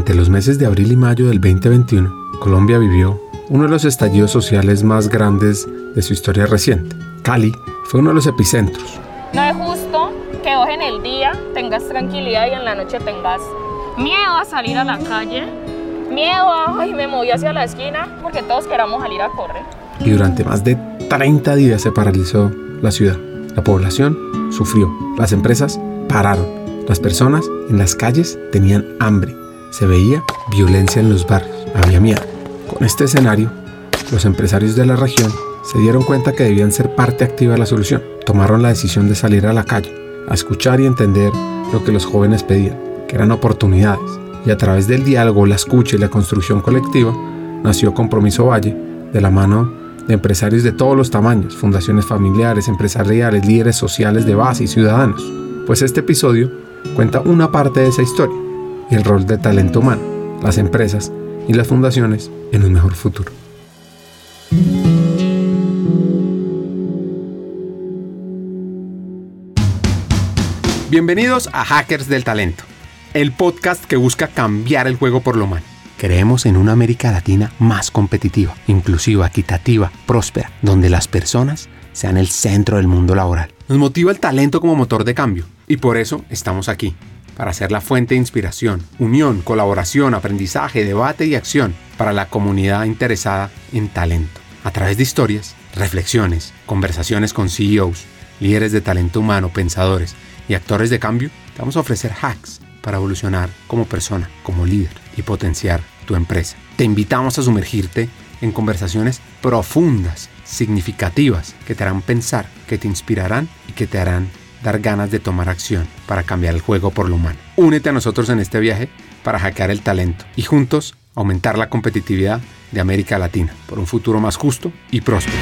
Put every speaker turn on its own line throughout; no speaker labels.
Durante los meses de abril y mayo del 2021, Colombia vivió uno de los estallidos sociales más grandes de su historia reciente. Cali fue uno de los epicentros.
No es justo que hoy en el día tengas tranquilidad y en la noche tengas miedo a salir a la calle, miedo a, ay, me moví hacia la esquina, porque todos queramos salir a correr.
Y durante más de 30 días se paralizó la ciudad. La población sufrió, las empresas pararon, las personas en las calles tenían hambre, se veía violencia en los barrios, había miedo. Con este escenario, los empresarios de la región se dieron cuenta que debían ser parte activa de la solución. Tomaron la decisión de salir a la calle, a escuchar y entender lo que los jóvenes pedían, que eran oportunidades. Y a través del diálogo, la escucha y la construcción colectiva, nació Compromiso Valle, de la mano de empresarios de todos los tamaños, fundaciones familiares, empresariales, líderes sociales de base y ciudadanos. Pues este episodio cuenta una parte de esa historia y el rol de talento humano, las empresas y las fundaciones en un mejor futuro. Bienvenidos a Hackers del Talento, el podcast que busca cambiar el juego por lo humano. Creemos en una América Latina más competitiva, inclusiva, equitativa, próspera, donde las personas sean el centro del mundo laboral. Nos motiva el talento como motor de cambio y por eso estamos aquí, para ser la fuente de inspiración, unión, colaboración, aprendizaje, debate y acción para la comunidad interesada en talento. A través de historias, reflexiones, conversaciones con CEOs, líderes de talento humano, pensadores y actores de cambio, te vamos a ofrecer hacks para evolucionar como persona, como líder y potenciar tu empresa. Te invitamos a sumergirte en conversaciones profundas, significativas, que te harán pensar, que te inspirarán y que te harán dar ganas de tomar acción para cambiar el juego por lo humano. Únete a nosotros en este viaje para hackear el talento y juntos aumentar la competitividad de América Latina por un futuro más justo y próspero.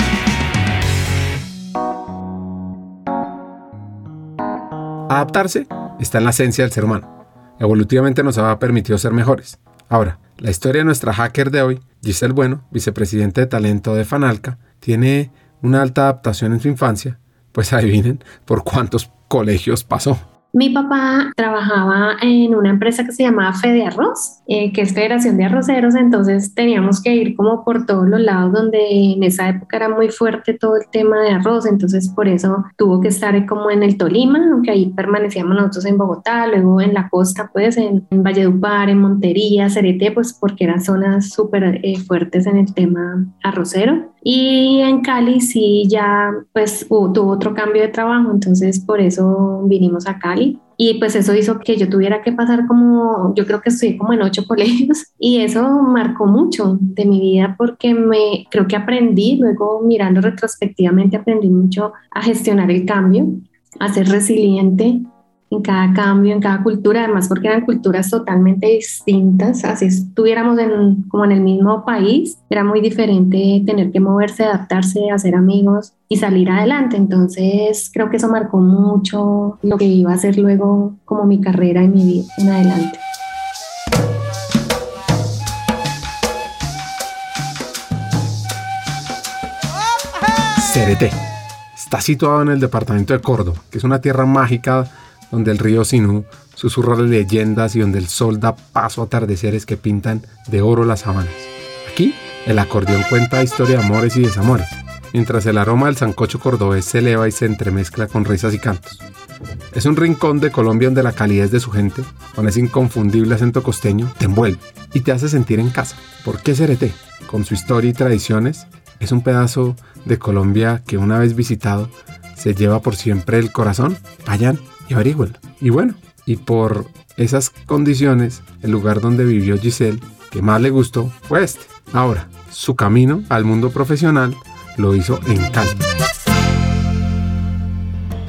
Adaptarse está en la esencia del ser humano. Evolutivamente nos ha permitido ser mejores. Ahora, la historia de nuestra hacker de hoy, Giselle Bueno, vicepresidente de talento de Fanalca, tiene una alta adaptación en su infancia, pues adivinen por cuántos colegios pasó.
Mi papá trabajaba en una empresa que se llamaba Fede Arroz, eh, que es Federación de Arroceros, entonces teníamos que ir como por todos los lados donde en esa época era muy fuerte todo el tema de arroz, entonces por eso tuvo que estar como en el Tolima, aunque ahí permanecíamos nosotros en Bogotá, luego en la costa, pues en, Valledupar, en Montería, Cerete, pues porque eran zonas súper eh, fuertes en el tema arrocero. Y en Cali sí ya pues tuvo otro cambio de trabajo, entonces por eso vinimos a Cali. Y pues eso hizo que yo tuviera que pasar como, yo creo que estoy como en ocho colegios y eso marcó mucho de mi vida porque me creo que aprendí, luego mirando retrospectivamente aprendí mucho a gestionar el cambio, a ser resiliente, en cada cambio, en cada cultura, además porque eran culturas totalmente distintas, así estuviéramos en, como en el mismo país, era muy diferente tener que moverse, adaptarse, hacer amigos y salir adelante. Entonces creo que eso marcó mucho lo que iba a ser luego como mi carrera y mi vida en adelante.
CRT está situado en el departamento de Córdoba, que es una tierra mágica donde el río Sinú susurra leyendas y donde el sol da paso a atardeceres que pintan de oro las sabanas. Aquí, el acordeón cuenta historia de amores y desamores, mientras el aroma del sancocho cordobés se eleva y se entremezcla con risas y cantos. Es un rincón de Colombia donde la calidez de su gente, con ese inconfundible acento costeño, te envuelve y te hace sentir en casa. ¿Por qué Cereté? Con su historia y tradiciones, es un pedazo de Colombia que una vez visitado se lleva por siempre el corazón. Vayan y averigüenlo. Y bueno, y por esas condiciones, el lugar donde vivió Giselle que más le gustó fue este. Ahora, su camino al mundo profesional lo hizo en Cali.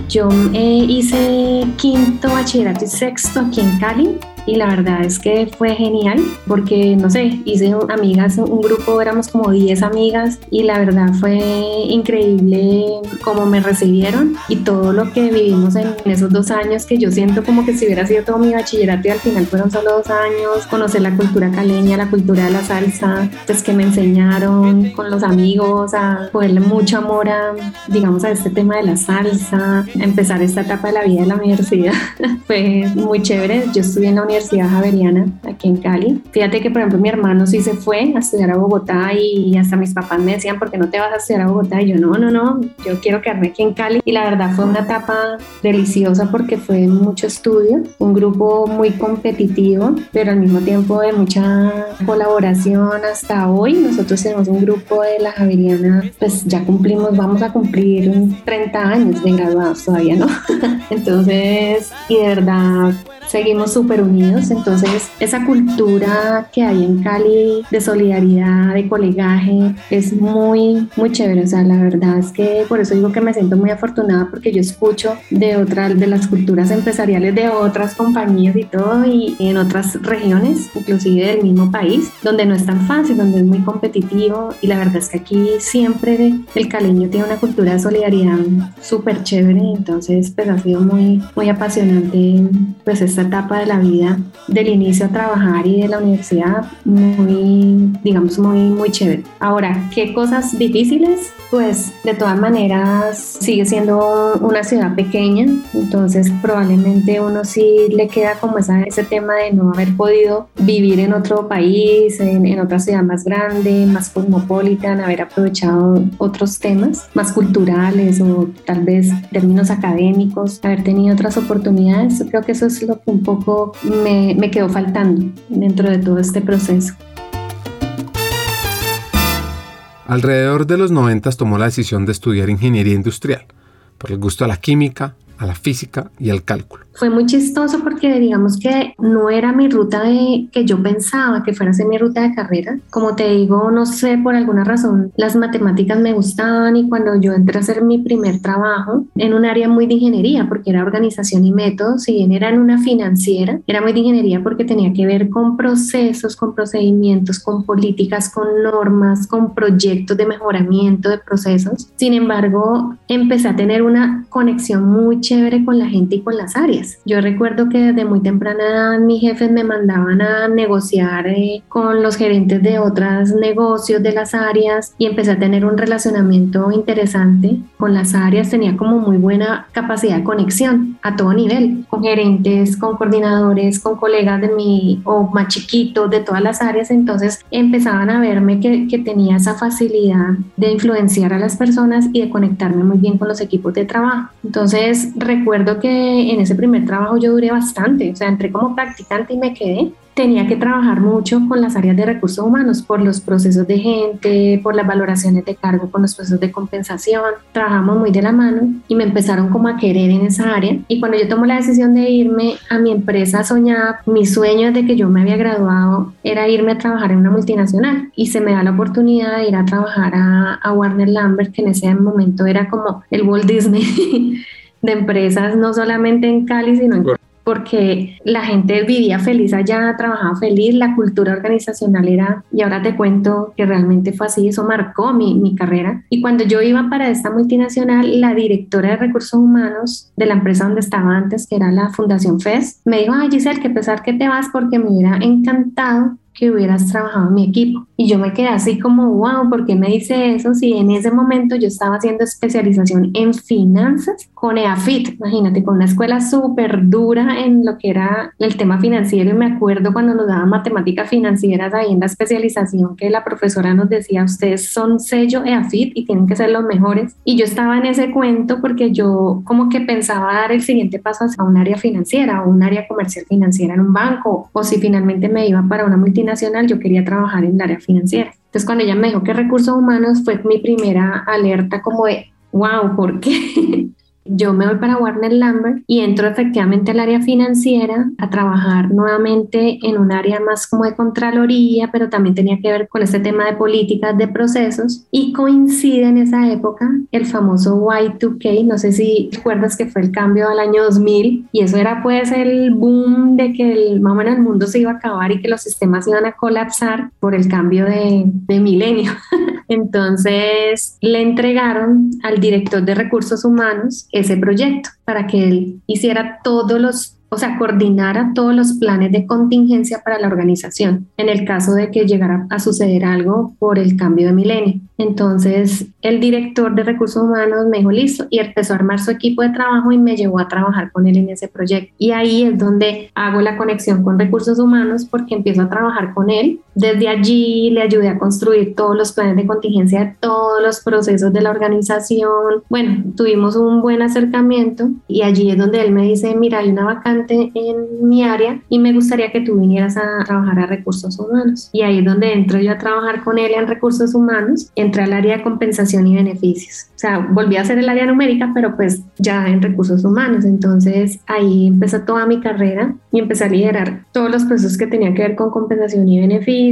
Yo eh, hice quinto bachillerato y sexto aquí en Cali y la verdad es que fue genial porque, no sé, hice amigas, un grupo, éramos como 10 amigas y la verdad fue increíble cómo me recibieron y todo lo que vivimos en esos dos años que yo siento como que si hubiera sido todo mi bachillerato y al final fueron solo dos años, conocer la cultura caleña, la cultura de la salsa, pues que me enseñaron con los amigos a ponerle mucho amor a, digamos, a este tema de la salsa, empezar esta etapa de la vida de la universidad. fue muy chévere. Yo estudié en la universidad Universidad Javeriana aquí en Cali. Fíjate que, por ejemplo, mi hermano sí se fue a estudiar a Bogotá y hasta mis papás me decían, ¿por qué no te vas a estudiar a Bogotá? Y yo, no, no, no, yo quiero quedarme aquí en Cali. Y la verdad fue una etapa deliciosa porque fue mucho estudio, un grupo muy competitivo, pero al mismo tiempo de mucha colaboración hasta hoy. Nosotros tenemos un grupo de la Javeriana, pues ya cumplimos, vamos a cumplir 30 años de graduados todavía, ¿no? Entonces, y de verdad seguimos súper unidos. Entonces, esa cultura que hay en Cali de solidaridad, de colegaje, es muy, muy chévere. O sea, la verdad es que por eso digo que me siento muy afortunada porque yo escucho de otras, de las culturas empresariales de otras compañías y todo, y en otras regiones, inclusive del mismo país, donde no es tan fácil, donde es muy competitivo. Y la verdad es que aquí siempre el caleño tiene una cultura de solidaridad súper chévere. Entonces, pues ha sido muy, muy apasionante, pues, esta etapa de la vida, del inicio a trabajar y de la universidad, muy, digamos, muy, muy chévere. Ahora, ¿qué cosas difíciles? Pues de todas maneras sigue siendo una ciudad pequeña, entonces probablemente uno sí le queda como esa, ese tema de no haber podido vivir en otro país, en, en otra ciudad más grande, más cosmopolitan, haber aprovechado otros temas más culturales o tal vez términos académicos, haber tenido otras oportunidades. Creo que eso es lo que un poco me, quedó faltando dentro de todo este proceso.
Alrededor de los 90 tomó la decisión de estudiar ingeniería industrial, por el gusto a la química, a la física y al cálculo.
Fue muy chistoso porque digamos que no era mi ruta de que yo pensaba que fuera a ser mi ruta de carrera. Como te digo, no sé, por alguna razón las matemáticas me gustaban y cuando yo entré a hacer mi primer trabajo en un área muy de ingeniería, porque era organización y métodos, si bien era en una financiera, era muy de ingeniería porque tenía que ver con procesos, con procedimientos, con políticas, con normas, con proyectos de mejoramiento de procesos. Sin embargo, empecé a tener una conexión muy chévere con la gente y con las áreas. Yo recuerdo que desde muy temprana edad mis jefes me mandaban a negociar eh, con los gerentes de otros negocios de las áreas y empecé a tener un relacionamiento interesante con las áreas. Tenía como muy buena capacidad de conexión a todo nivel, con gerentes, con coordinadores, con colegas de mi o más chiquitos de todas las áreas. Entonces empezaban a verme que, que tenía esa facilidad de influenciar a las personas y de conectarme muy bien con los equipos de trabajo. Entonces recuerdo que en ese primer trabajo yo duré bastante, o sea, entré como practicante y me quedé. Tenía que trabajar mucho con las áreas de recursos humanos por los procesos de gente, por las valoraciones de cargo, con los procesos de compensación. Trabajamos muy de la mano y me empezaron como a querer en esa área. Y cuando yo tomo la decisión de irme a mi empresa soñada, mi sueño desde que yo me había graduado era irme a trabajar en una multinacional y se me da la oportunidad de ir a trabajar a, a Warner Lambert, que en ese momento era como el Walt Disney de empresas, no solamente en Cali, sino en porque la gente vivía feliz allá, trabajaba feliz, la cultura organizacional era, y ahora te cuento que realmente fue así, eso marcó mi, mi carrera. Y cuando yo iba para esta multinacional, la directora de recursos humanos de la empresa donde estaba antes, que era la Fundación FES, me dijo, ay Giselle, que pesar que te vas porque me hubiera encantado que hubieras trabajado en mi equipo. Y yo me quedé así como, wow, ¿por qué me dice eso? Si en ese momento yo estaba haciendo especialización en finanzas con EAFIT, imagínate, con una escuela súper dura en lo que era el tema financiero. Y me acuerdo cuando nos daban matemáticas financieras ahí en la especialización que la profesora nos decía, ustedes son sello EAFIT y tienen que ser los mejores. Y yo estaba en ese cuento porque yo como que pensaba dar el siguiente paso hacia un área financiera o un área comercial financiera en un banco, o si finalmente me iba para una multinacional, yo quería trabajar en el área financiera. Entonces, cuando ella me dijo que recursos humanos fue mi primera alerta como de, wow, ¿por qué? yo me voy para Warner Lambert y entro efectivamente al área financiera a trabajar nuevamente en un área más como de contraloría, pero también tenía que ver con este tema de políticas de procesos y coincide en esa época el famoso Y2K, no sé si recuerdas que fue el cambio al año 2000 y eso era pues el boom de que el, más o menos el mundo se iba a acabar y que los sistemas iban a colapsar por el cambio de, de milenio. Entonces le entregaron al director de recursos humanos ese proyecto para que él hiciera todos los o sea, coordinara todos los planes de contingencia para la organización en el caso de que llegara a suceder algo por el cambio de milenio. Entonces, el director de recursos humanos me dijo, listo, y empezó a armar su equipo de trabajo y me llevó a trabajar con él en ese proyecto. Y ahí es donde hago la conexión con recursos humanos porque empiezo a trabajar con él. Desde allí le ayudé a construir todos los planes de contingencia de todos los procesos de la organización. Bueno, tuvimos un buen acercamiento y allí es donde él me dice, mira, hay una vacante en mi área y me gustaría que tú vinieras a trabajar a recursos humanos. Y ahí es donde entro yo a trabajar con él en recursos humanos. Entré al área de compensación y beneficios. O sea, volví a hacer el área numérica, pero pues ya en recursos humanos. Entonces ahí empezó toda mi carrera y empecé a liderar todos los procesos que tenían que ver con compensación y beneficios,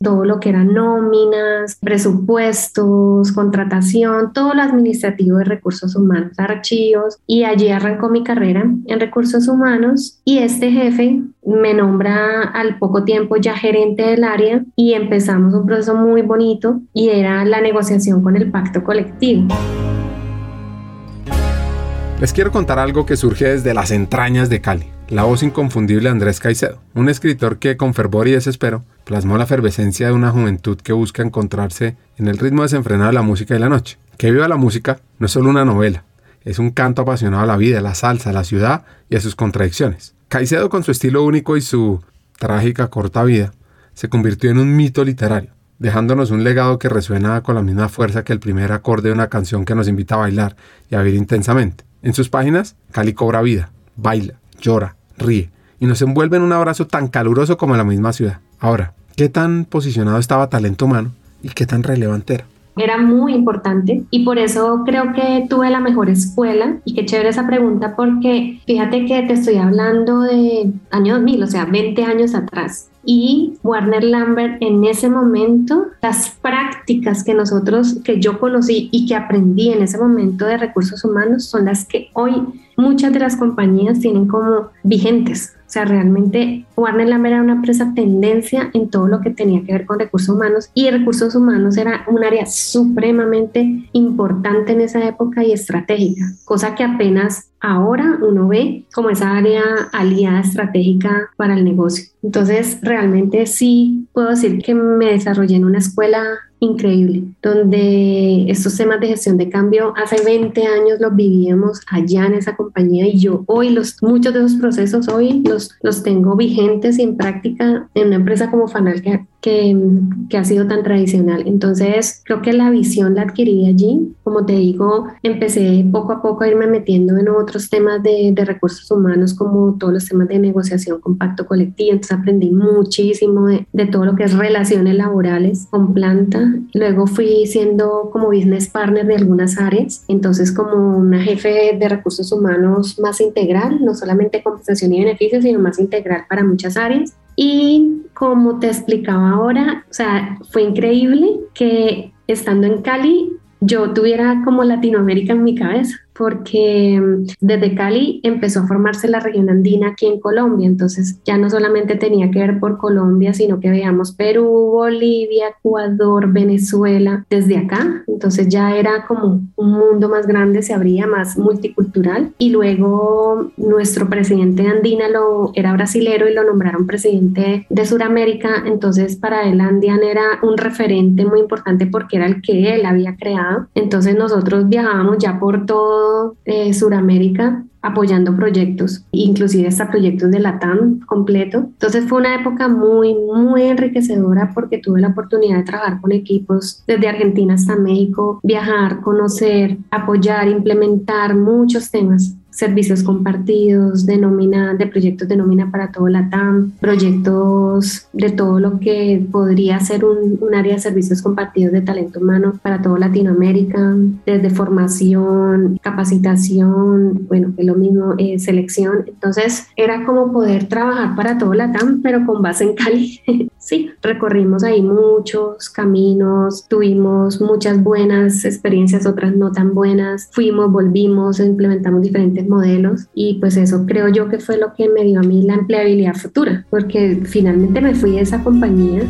todo lo que eran nóminas, presupuestos, contratación, todo lo administrativo de recursos humanos, archivos. Y allí arrancó mi carrera en recursos humanos y este jefe me nombra al poco tiempo ya gerente del área y empezamos un proceso muy bonito y era la negociación con el pacto colectivo.
Les quiero contar algo que surge desde las entrañas de Cali. La voz inconfundible de Andrés Caicedo, un escritor que con fervor y desespero plasmó la efervescencia de una juventud que busca encontrarse en el ritmo desenfrenado de la música de la noche. Que viva la música no es solo una novela, es un canto apasionado a la vida, a la salsa, a la ciudad y a sus contradicciones. Caicedo con su estilo único y su trágica corta vida se convirtió en un mito literario, dejándonos un legado que resuena con la misma fuerza que el primer acorde de una canción que nos invita a bailar y a vivir intensamente. En sus páginas, Cali cobra vida, baila, llora, ríe y nos envuelve en un abrazo tan caluroso como la misma ciudad. Ahora, ¿qué tan posicionado estaba talento humano y qué tan relevante era?
era muy importante y por eso creo que tuve la mejor escuela y qué chévere esa pregunta porque fíjate que te estoy hablando de año 2000, o sea, 20 años atrás. Y Warner Lambert en ese momento, las prácticas que nosotros, que yo conocí y que aprendí en ese momento de recursos humanos son las que hoy muchas de las compañías tienen como vigentes. Sea, realmente Warner Lambert era una empresa tendencia en todo lo que tenía que ver con recursos humanos y recursos humanos era un área supremamente importante en esa época y estratégica, cosa que apenas ahora uno ve como esa área aliada estratégica para el negocio. Entonces, realmente sí puedo decir que me desarrollé en una escuela increíble, donde estos temas de gestión de cambio hace 20 años los vivíamos allá en esa compañía y yo hoy los muchos de esos procesos hoy los, los tengo vigentes y en práctica en una empresa como Fanal que, que, ha sido tan tradicional. Entonces creo que la visión la adquirí allí. Como te digo, empecé poco a poco a irme metiendo en otros temas de, de recursos humanos como todos los temas de negociación con pacto colectivo. Entonces aprendí muchísimo de, de todo lo que es relaciones laborales con planta Luego fui siendo como business partner de algunas áreas, entonces como una jefe de recursos humanos más integral, no solamente compensación y beneficios, sino más integral para muchas áreas. Y como te explicaba ahora, o sea, fue increíble que estando en Cali yo tuviera como Latinoamérica en mi cabeza porque mm, desde Cali empezó a formarse la región andina aquí en Colombia, entonces ya no solamente tenía que ver por Colombia, sino que veíamos Perú, Bolivia, Ecuador, Venezuela, desde acá, entonces ya era como un mundo más grande, se abría más multicultural. Y luego nuestro presidente andina lo era brasilero y lo nombraron presidente de Sudamérica, entonces para él Andian era un referente muy importante porque era el que él había creado, entonces nosotros viajábamos ya por todo eh, Suramérica apoyando proyectos, inclusive hasta proyectos de la TAM completo. Entonces fue una época muy, muy enriquecedora porque tuve la oportunidad de trabajar con equipos desde Argentina hasta México, viajar, conocer, apoyar, implementar muchos temas servicios compartidos, de nómina, de proyectos de nómina para todo la TAM, proyectos de todo lo que podría ser un, un, área de servicios compartidos de talento humano para todo Latinoamérica, desde formación, capacitación, bueno, que lo mismo, eh, selección. Entonces era como poder trabajar para todo la TAM, pero con base en Cali. sí, recorrimos ahí muchos caminos, tuvimos muchas buenas experiencias, otras no tan buenas, fuimos, volvimos, implementamos diferentes modelos y pues eso creo yo que fue lo que me dio a mí la empleabilidad futura, porque finalmente me fui de esa compañía.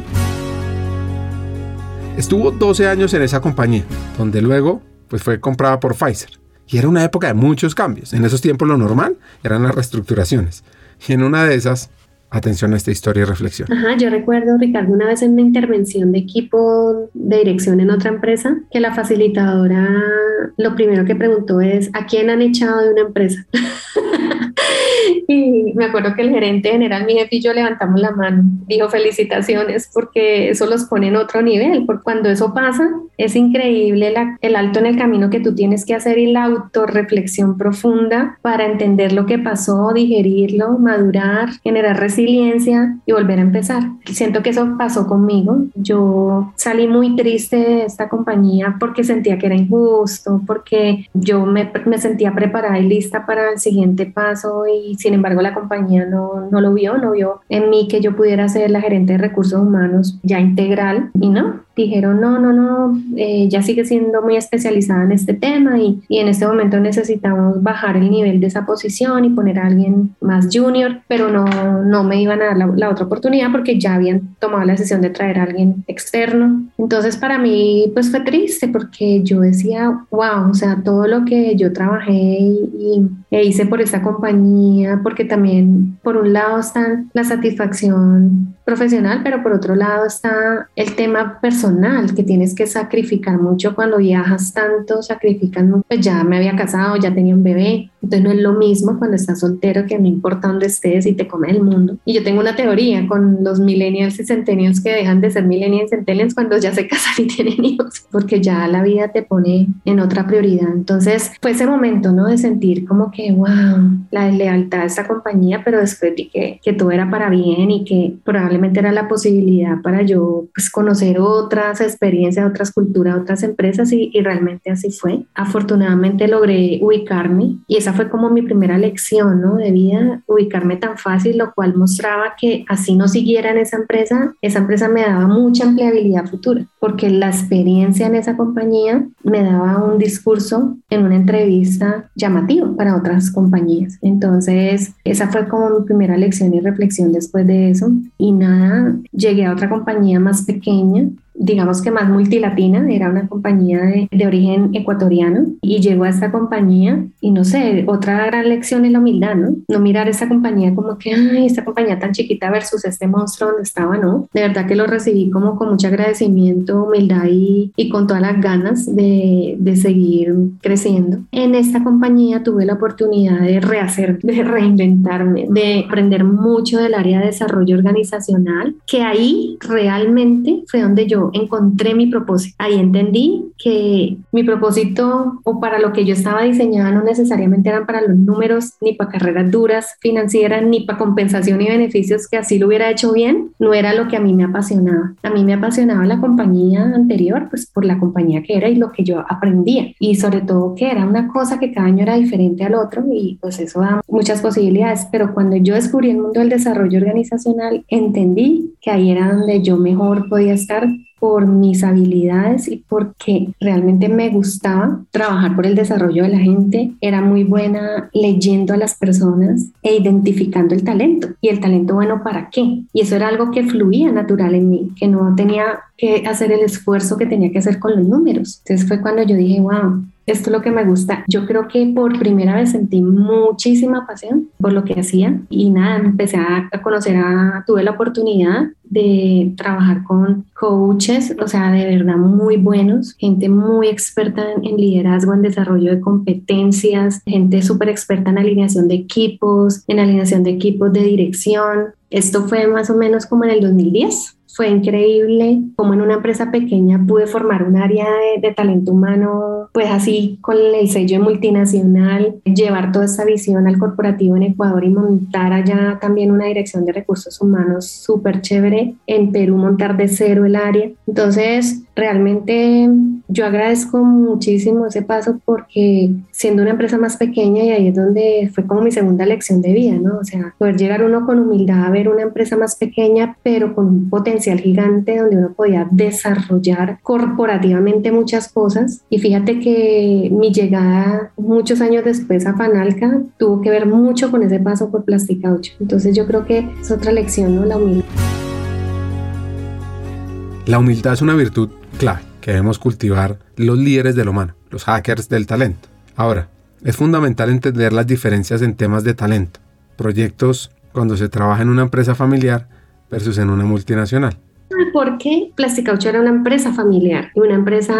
Estuvo 12 años en esa compañía, donde luego pues fue comprada por Pfizer Y era una época de muchos cambios. En esos tiempos lo normal eran las reestructuraciones. Y en una de esas, atención a esta historia y reflexión.
Ajá, yo recuerdo, Ricardo, una vez en una intervención de equipo de dirección en otra empresa, que la facilitadora lo primero que preguntó es, ¿a quién han echado de una empresa? y me acuerdo que el gerente general, mi jefe y yo levantamos la mano. Dijo felicitaciones porque eso los pone en otro nivel. Porque cuando eso pasa, es increíble el alto en el camino que tú tienes que hacer y la autorreflexión profunda para entender lo que pasó, digerirlo, madurar, generar resiliencia y volver a empezar. Siento que eso pasó conmigo. Yo salí muy triste de esta compañía porque sentía que era injusto, porque yo me, me sentía preparada y lista para el siguiente paso y sin embargo la compañía no, no lo vio, no vio en mí que yo pudiera ser la gerente de recursos humanos ya integral y no, dijeron, no, no, no, eh, ya sigue siendo muy especializada en este tema y, y, en este momento necesitamos bajar el nivel de esa posición y poner a alguien más junior, pero no, no me iban a dar la, la, otra oportunidad porque ya habían tomado la decisión de traer a alguien externo. Entonces para mí pues fue triste porque yo decía, wow, o sea, todo lo que yo trabajé y, e hice por esta compañía, porque también por un lado está la satisfacción profesional, pero por otro lado está el tema personal, que tienes que sacrificar mucho cuando viajas tanto, sacrificas mucho. Pues ya me había casado, ya tenía un bebé, entonces no es lo mismo cuando estás soltero, que no importa dónde estés y te come el mundo. Y yo tengo una teoría con los millennials y centennials que dejan de ser millennials y centennials cuando ya se casan y tienen hijos, porque ya la vida te pone en otra prioridad. Entonces fue ese momento, ¿no? De sentir como que, wow, la lealtad de esta compañía, pero después vi que, que todo era para bien y que probablemente era la posibilidad para yo pues, conocer otras experiencias, otras culturas, otras empresas y, y, realmente así fue. Afortunadamente logré ubicarme y esa fue como mi primera lección ¿no? de vida, ubicarme tan fácil, lo cual mostraba que así no siguiera en esa empresa, esa empresa me daba mucha empleabilidad futura, porque la experiencia en esa compañía me daba un discurso en una entrevista llamativo para otras compañías. Entonces, esa fue como mi primera lección y reflexión después de eso. Y nada, llegué a otra compañía más pequeña digamos que más multilatina, era una compañía de, origen ecuatoriano y llegó a esta compañía y no sé, otra gran lección es la humildad, ¿no? No mirar esta compañía como que, ay, esta compañía tan chiquita versus este monstruo donde estaba, ¿no? De verdad que lo recibí como con mucho agradecimiento, humildad y, y con todas las ganas de, de seguir creciendo. En esta compañía tuve la oportunidad de rehacer, de reinventarme, de aprender mucho del área de desarrollo organizacional, que ahí realmente fue donde yo encontré mi propósito. Ahí entendí que mi propósito o para lo que yo estaba diseñada no necesariamente eran para los números, ni para carreras duras financieras, ni para compensación y beneficios, que así lo hubiera hecho bien, no era lo que a mí me apasionaba. A mí me apasionaba la compañía anterior, pues por la compañía que era y lo que yo aprendía. Y sobre todo que era una cosa que cada año era diferente al otro y pues eso da muchas posibilidades. Pero cuando yo descubrí el mundo del desarrollo organizacional, entendí que ahí era donde yo mejor podía estar por mis habilidades y porque realmente me gustaba trabajar por el desarrollo de la gente. Era muy buena leyendo a las personas e identificando el talento. Y el talento bueno para qué. Y eso era algo que fluía natural en mí, que no tenía que hacer el esfuerzo que tenía que hacer con los números. Entonces fue cuando yo dije, wow, esto es lo que me gusta. Yo creo que por primera vez sentí muchísima pasión por lo que hacía y nada, empecé a, conocer a, tuve la oportunidad de trabajar con coaches, o sea, de verdad muy buenos, gente muy experta en, liderazgo, en desarrollo de competencias, gente súper experta en alineación de equipos, en alineación de equipos de dirección. Esto fue más o menos como en el 2010 fue increíble como en una empresa pequeña pude formar un área de, de, talento humano, pues así con el sello multinacional, llevar toda esa visión al corporativo en Ecuador y montar allá también una dirección de recursos humanos súper chévere. En Perú montar de cero el área. Entonces, realmente yo agradezco muchísimo ese paso porque siendo una empresa más pequeña y ahí es donde fue como mi segunda lección de vida, ¿no? O sea, poder llegar uno con humildad a ver una empresa más pequeña, pero con un potencial gigante donde uno podía desarrollar corporativamente muchas cosas. Y fíjate que mi llegada muchos años después a Fanalca tuvo que ver mucho con ese paso por Plástica 8. Entonces yo creo que es otra lección, ¿no? La humildad.
La humildad es una virtud clave que debemos cultivar los líderes del humano, los hackers del talento. Ahora, Es fundamental entender las diferencias en temas de talento, proyectos cuando se trabaja en una empresa familiar versus en una multinacional.
Porque Plasticaucho era una empresa familiar y una empresa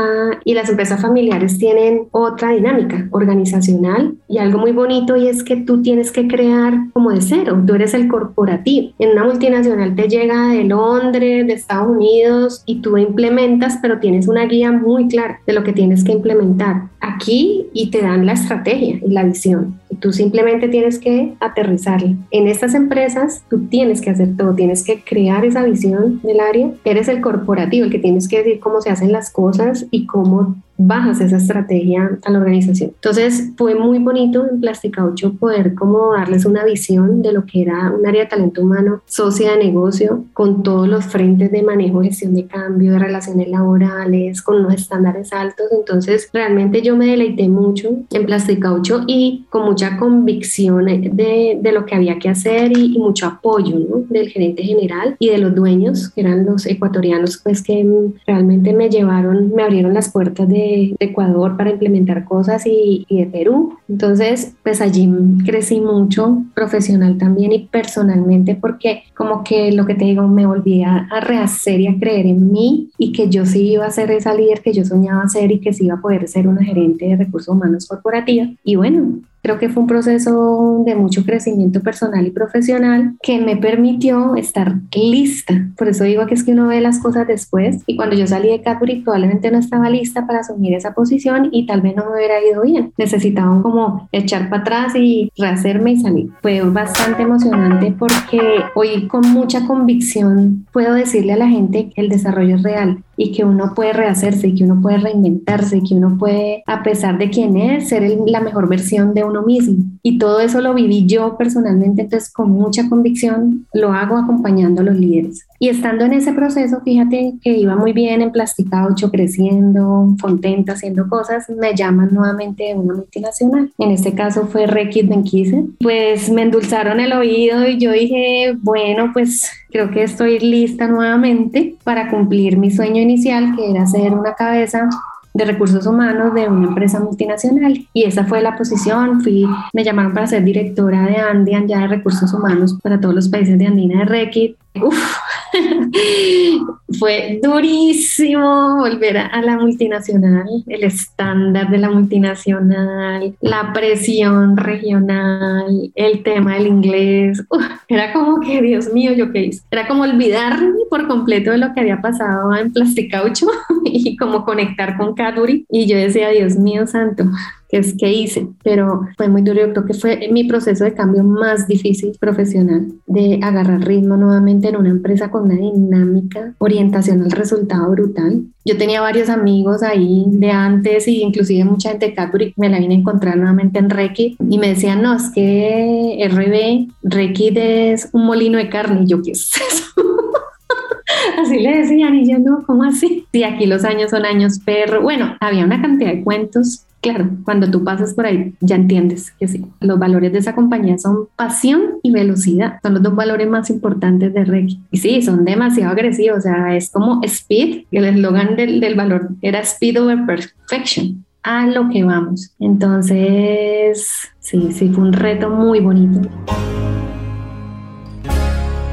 y las empresas familiares tienen otra dinámica organizacional y algo muy bonito y es que tú tienes que crear como de cero, tú eres el corporativo. En una multinacional te llega de Londres, de Estados Unidos y tú implementas, pero tienes una guía muy clara de lo que tienes que implementar aquí y te dan la estrategia y la visión. Y tú simplemente tienes que aterrizarla. En estas empresas tú tienes que hacer todo, tienes que crear esa visión del área eres el corporativo, el que tienes que decir cómo se hacen las cosas y cómo bajas esa estrategia a la organización. Entonces fue muy bonito en Plasticaucho poder como darles una visión de lo que era un área de talento humano, socia de negocio, con todos los frentes de manejo, gestión de cambio, de relaciones laborales, con unos estándares altos. Entonces realmente yo me deleité mucho en Plasticaucho y con mucha convicción de, de lo que había que hacer y, mucho apoyo ¿no? del gerente general y de los dueños, que eran los ecuatorianos, pues que realmente me llevaron, me abrieron las puertas de Ecuador para implementar cosas y, de Perú. Entonces, pues allí crecí mucho profesional también y personalmente porque como que lo que te digo, me volví a, a rehacer y a creer en mí y que yo sí iba a ser esa líder que yo soñaba ser y que sí iba a poder ser una gerente de recursos humanos corporativa. Y bueno, Creo que fue un proceso de mucho crecimiento personal y profesional que me permitió estar lista. Por eso digo que es que uno ve las cosas después y cuando yo salí de Cadbury probablemente no estaba lista para asumir esa posición y tal vez no me hubiera ido bien. Necesitaba como echar para atrás y rehacerme y salir. Fue bastante emocionante porque hoy con mucha convicción puedo decirle a la gente que el desarrollo es real y que uno puede rehacerse, que uno puede reinventarse, que uno puede, a pesar de quién es, ser la mejor versión de uno mismo. Y todo eso lo viví yo personalmente, entonces con mucha convicción lo hago acompañando a los líderes. Y estando en ese proceso, fíjate que iba muy bien en Plastica 8, creciendo, contenta, haciendo cosas, me llaman nuevamente de una multinacional. En este caso fue Rekit Benkise. Pues me endulzaron el oído y yo dije, bueno, pues creo que estoy lista nuevamente para cumplir mi sueño inicial, que era ser una cabeza de recursos humanos de una empresa multinacional y esa fue la posición. Fui, me llamaron para ser directora de Andian ya de recursos humanos para todos los países de Andina de Rekit. Fue durísimo volver a, la multinacional, el estándar de la multinacional, la presión regional, el tema del inglés. era como que, Dios mío, yo qué hice. Era como olvidarme por completo de lo que había pasado en Plasticaucho y como conectar con Cadbury. Y yo decía, Dios mío santo, es que hice, pero fue muy duro. Yo creo que fue mi proceso de cambio más difícil profesional, de agarrar ritmo nuevamente en una empresa con una dinámica, orientación al resultado brutal. Yo tenía varios amigos ahí de antes y inclusive mucha gente de Cadbury me la vine a encontrar nuevamente en Rekit y me decían, no, es que RB, Rekit es un molino de carne. Y yo, ¿qué es eso? así le decían y yo no, ¿cómo así? Sí, aquí los años son años perro. Bueno, había una cantidad de cuentos Claro, cuando tú pasas por ahí ya entiendes que sí, los valores de esa compañía son pasión y velocidad, son los dos valores más importantes de Reiki. Y sí, son demasiado agresivos, o sea, es como speed, el eslogan del, del valor era speed over perfection, a lo que vamos. Entonces, sí, sí, fue un reto muy bonito.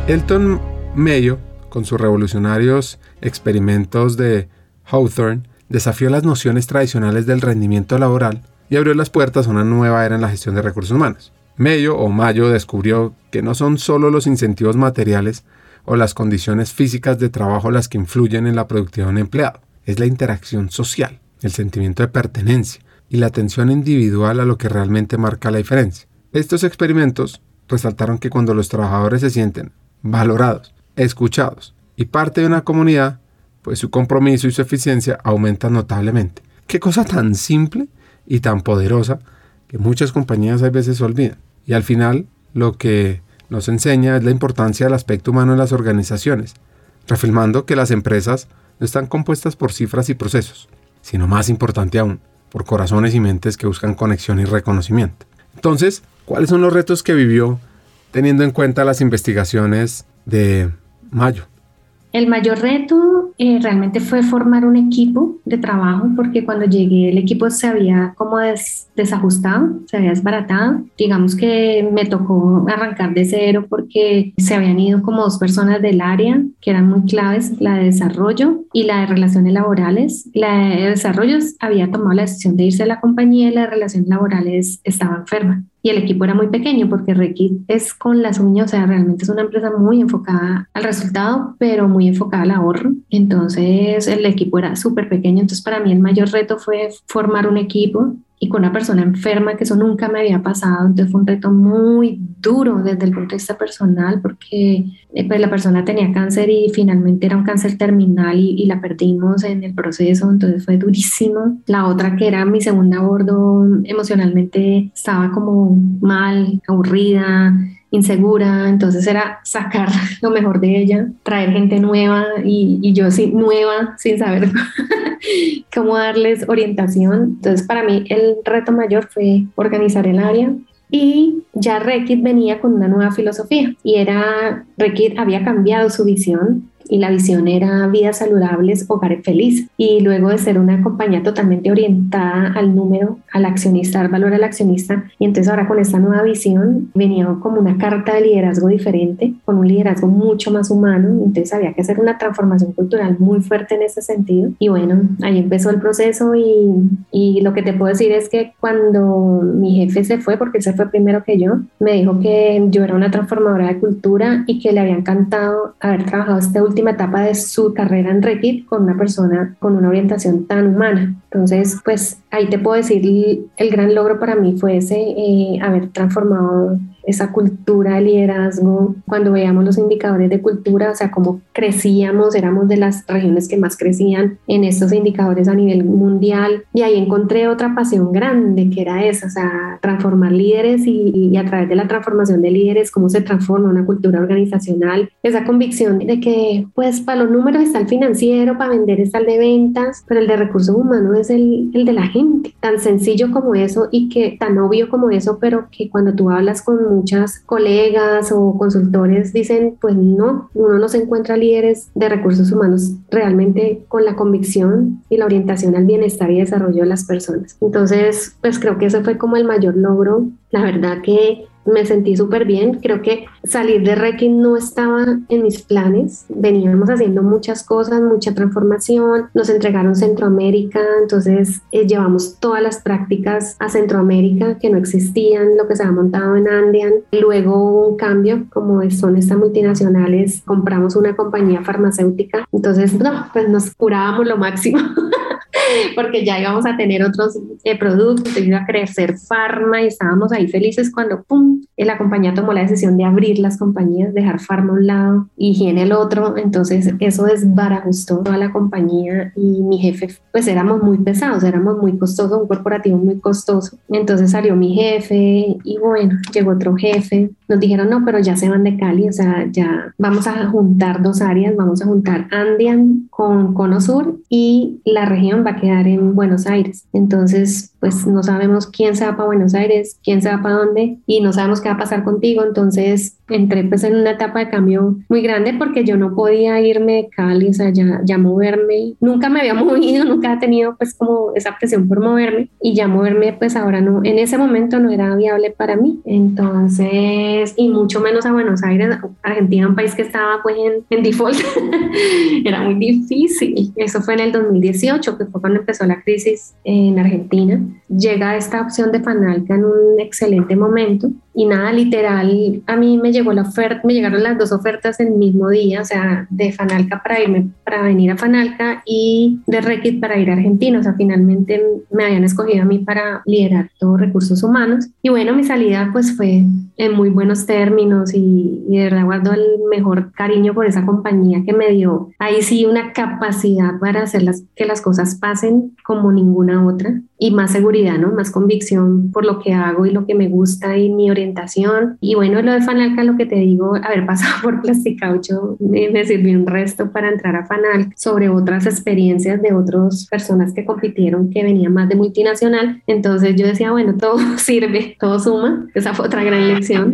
Elton Mayo, con sus revolucionarios experimentos de Hawthorne, desafió las nociones tradicionales del rendimiento laboral y abrió las puertas a una nueva era en la gestión de recursos humanos. Mayo o Mayo descubrió que no son solo los incentivos materiales o las condiciones físicas de trabajo las que influyen en la productividad de un empleado, es la interacción social, el sentimiento de pertenencia y la atención individual a lo que realmente marca la diferencia. Estos experimentos resaltaron que cuando los trabajadores se sienten valorados, escuchados y parte de una comunidad, pues su compromiso y su eficiencia aumentan notablemente. Qué cosa tan simple y tan poderosa que muchas compañías a veces olvidan. Y al final lo que nos enseña es la importancia del aspecto humano en las organizaciones, refirmando que las empresas no están compuestas por cifras y procesos, sino más importante aún, por corazones y mentes que buscan conexión y reconocimiento. Entonces, ¿cuáles son los retos que vivió teniendo en cuenta las investigaciones de Mayo?
El mayor reto eh, realmente fue formar un equipo de trabajo porque cuando llegué el equipo se había como desajustado, se había desbaratado. Digamos que me tocó arrancar de cero porque se habían ido como dos personas del área que eran muy claves, la de desarrollo y la de relaciones laborales. La de desarrollo había tomado la decisión de irse a la compañía y la de relaciones laborales estaba enferma y el equipo era muy pequeño porque Reiki es con las uñas, o sea, realmente es una empresa muy enfocada al resultado, pero muy enfocada al ahorro. Entonces el equipo era súper pequeño, entonces para mí el mayor reto fue formar un equipo y con una persona enferma, que eso nunca me había pasado, entonces fue un reto muy duro desde el punto de vista personal, porque eh, pues la persona tenía cáncer y finalmente era un cáncer terminal y, y, la perdimos en el proceso, entonces fue durísimo. La otra que era mi segunda bordo, emocionalmente estaba como mal, aburrida, insegura, entonces era sacar lo mejor de ella, traer gente nueva y, y yo sí, nueva, sin saber cómo darles orientación. Entonces para mí el reto mayor fue organizar el área, y ya Rekit venía con una nueva filosofía y era, Rekit había cambiado su visión y la visión era vidas saludables, hogares felices. Y luego de ser una compañía totalmente orientada al número, al accionista, al valor al accionista, y entonces ahora con esta nueva visión venía como una carta de liderazgo diferente, con un liderazgo mucho más humano, entonces había que hacer una transformación cultural muy fuerte en ese sentido. Y bueno, ahí empezó el proceso y, y lo que te puedo decir es que cuando mi jefe se fue, porque él se fue primero que yo, me dijo que yo era una transformadora de cultura y que le había encantado haber trabajado este último etapa de su carrera en Reddit con una persona con una orientación tan humana. Entonces, pues ahí te puedo decir, el gran logro para mí fue ese, eh, haber transformado esa cultura de liderazgo, cuando veíamos los indicadores de cultura, o sea, cómo crecíamos, éramos de las regiones que más crecían en estos indicadores a nivel mundial. Y ahí encontré otra pasión grande, que era esa, o sea, transformar líderes y, y a través de la transformación de líderes, cómo se transforma una cultura organizacional, esa convicción de que, pues, para los números está el financiero, para vender está el de ventas, pero el de recursos humanos es el, el de la gente, tan sencillo como eso y que tan obvio como eso, pero que cuando tú hablas con muchas colegas o consultores dicen, pues no, uno no se encuentra líderes de recursos humanos realmente con la convicción y la orientación al bienestar y desarrollo de las personas. Entonces, pues creo que ese fue como el mayor logro. La verdad que me sentí súper bien. Creo que salir de Reiki no estaba en mis planes. Veníamos haciendo muchas cosas, mucha transformación. Nos entregaron Centroamérica, entonces eh, llevamos todas las prácticas a Centroamérica que no existían, lo que se ha montado en Andean. Luego un cambio, como son estas multinacionales, compramos una compañía farmacéutica. Entonces, no, pues nos curábamos lo máximo. porque ya íbamos a tener otros eh, productos, iba a crecer Pharma y estábamos ahí felices cuando, ¡pum!, la compañía tomó la decisión de abrir las compañías, dejar Pharma a un lado, higiene el otro, entonces eso desbarajustó toda la compañía y mi jefe, pues éramos muy pesados, éramos muy costosos, un corporativo muy costoso, entonces salió mi jefe y bueno, llegó otro jefe, nos dijeron, no, pero ya se van de Cali, o sea, ya vamos a juntar dos áreas, vamos a juntar Andean con Cono Sur y la región va a quedar en Buenos Aires. Entonces, pues no sabemos quién se va para Buenos Aires, quién se va para dónde y no sabemos qué va a pasar contigo. Entonces, entré pues en una etapa de cambio muy grande porque yo no podía irme de Cali, o sea, ya, ya moverme. Nunca me había movido, nunca he tenido pues como esa presión por moverme y ya moverme pues ahora no, en ese momento no era viable para mí. Entonces, y mucho menos a Buenos Aires, Argentina, un país que estaba pues en, en default, era muy difícil. Eso fue en el 2018, que fue cuando empezó la crisis en Argentina. Llega esta opción de Fanalca en un excelente momento y nada, literal, a mí me llegó la oferta, me llegaron las dos ofertas el mismo día, o sea, de Fanalca para irme, para venir a Fanalca y de Rekit para ir a Argentina, o sea, finalmente me habían escogido a mí para liderar todos recursos humanos. Y bueno, mi salida pues fue en muy buenos términos y, y de verdad guardo el mejor cariño por esa compañía que me dio ahí sí una capacidad para hacer las, que las cosas pasen como ninguna otra y más seguridad, ¿no? Más convicción por lo que hago y lo que me gusta y mi orientación. Y bueno, lo de Fanalca, lo que te digo, haber pasado por Plasticaucho me, me sirvió un resto para entrar a Fanalca sobre otras experiencias de otras personas que compitieron que venían más de multinacional. Entonces yo decía, bueno, todo sirve, todo suma. Esa fue otra gran lección.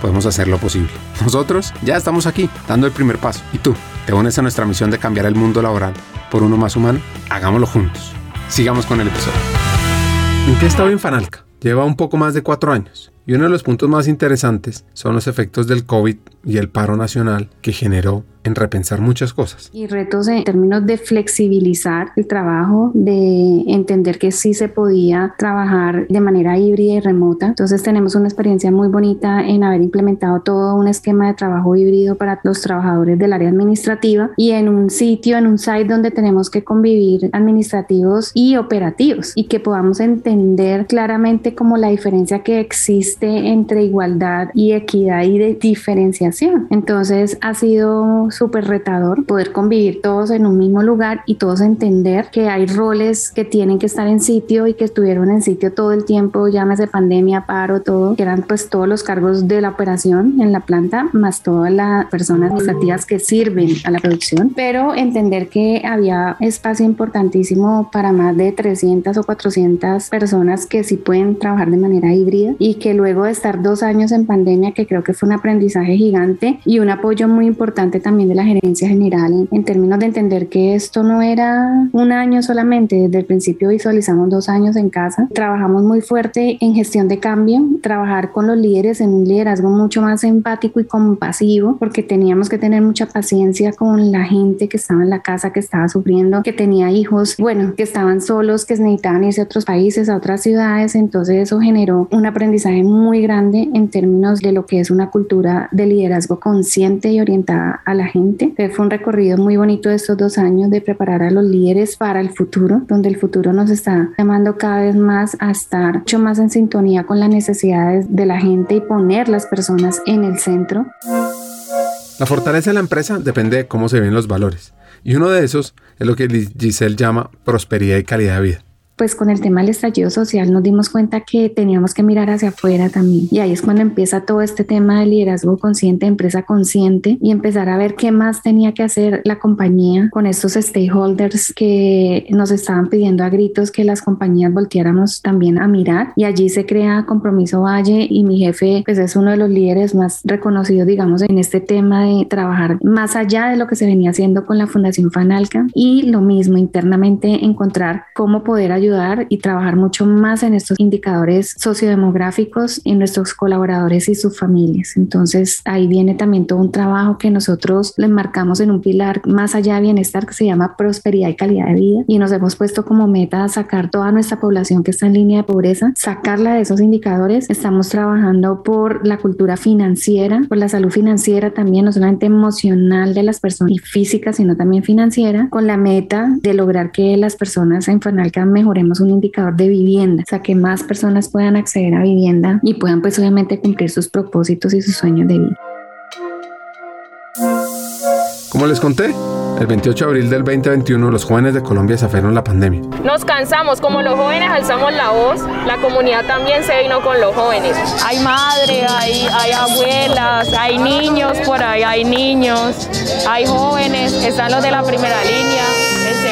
podemos hacerlo posible. Nosotros ya estamos aquí, dando el primer paso. ¿Y tú? ¿Te unes a nuestra misión de cambiar el mundo laboral por uno más humano? Hagámoslo juntos. Sigamos con el episodio. ¿En qué estado Infanalca? Lleva un poco más de cuatro años y uno de los puntos más interesantes son los efectos del COVID y el paro nacional que generó en repensar muchas cosas.
Y retos en términos de flexibilizar el trabajo, de entender que sí se podía trabajar de manera híbrida y remota. Entonces tenemos una experiencia muy bonita en haber implementado todo un esquema de trabajo híbrido para los trabajadores del área administrativa y en un sitio, en un site donde tenemos que convivir administrativos y operativos y que podamos entender claramente como la diferencia que existe entre igualdad y equidad y de diferenciación. Entonces ha sido súper retador poder convivir todos en un mismo lugar y todos entender que hay roles que tienen que estar en sitio y que estuvieron en sitio todo el tiempo, llámese pandemia, paro, todo, que eran pues todos los cargos de la operación en la planta, más todas las personas administrativas que sirven a la producción, pero entender que había espacio importantísimo para más de 300 o 400 personas que sí pueden trabajar de manera híbrida y que luego de estar dos años en pandemia, que creo que fue un aprendizaje gigante y un apoyo muy importante también de la gerencia general en, términos de entender que esto no era un año solamente, desde el principio visualizamos dos años en casa, trabajamos muy fuerte en gestión de cambio, trabajar con los líderes en un liderazgo mucho más empático y compasivo, porque teníamos que tener mucha paciencia con la gente que estaba en la casa, que estaba sufriendo, que tenía hijos, bueno, que estaban solos, que necesitaban irse a otros países, a otras ciudades, entonces eso generó un aprendizaje muy grande en términos de lo que es una cultura de liderazgo consciente y orientada a la gente. Fue un recorrido muy bonito estos dos años de preparar a los líderes para el futuro, donde el futuro nos está llamando cada vez más a estar mucho más en sintonía con las necesidades de la gente y poner las personas en el centro.
La fortaleza de la empresa depende de cómo se ven los valores. Y uno de esos es lo que Giselle llama prosperidad y calidad de vida
pues con el tema del estallido social nos dimos cuenta que teníamos que mirar hacia afuera también. Y ahí es cuando empieza todo este tema de liderazgo consciente, empresa consciente y empezar a ver qué más tenía que hacer la compañía con estos stakeholders que nos estaban pidiendo a gritos que las compañías volteáramos también a mirar. Y allí se crea Compromiso Valle y mi jefe pues es uno de los líderes más reconocidos, digamos, en este tema de trabajar más allá de lo que se venía haciendo con la Fundación Fanalca y lo mismo internamente encontrar cómo poder ayudar y trabajar mucho más en estos indicadores sociodemográficos en nuestros colaboradores y sus familias. Entonces ahí viene también todo un trabajo que nosotros le marcamos en un pilar más allá de bienestar que se llama prosperidad y calidad de vida y nos hemos puesto como meta sacar toda nuestra población que está en línea de pobreza, sacarla de esos indicadores. Estamos trabajando por la cultura financiera, por la salud financiera también, no solamente emocional de las personas y física, sino también financiera, con la meta de lograr que las personas en Fanalca mejoren un indicador de vivienda, o sea, que más personas puedan acceder a vivienda y puedan pues obviamente cumplir sus propósitos y sus sueños de vida.
Como les conté, el 28 de abril del 2021 los jóvenes de Colombia desafiaron la pandemia.
Nos cansamos, como los jóvenes alzamos la voz, la comunidad también se vino con los jóvenes. Hay madre, hay, hay abuelas, hay niños por ahí, hay niños, hay jóvenes, están los de la primera línea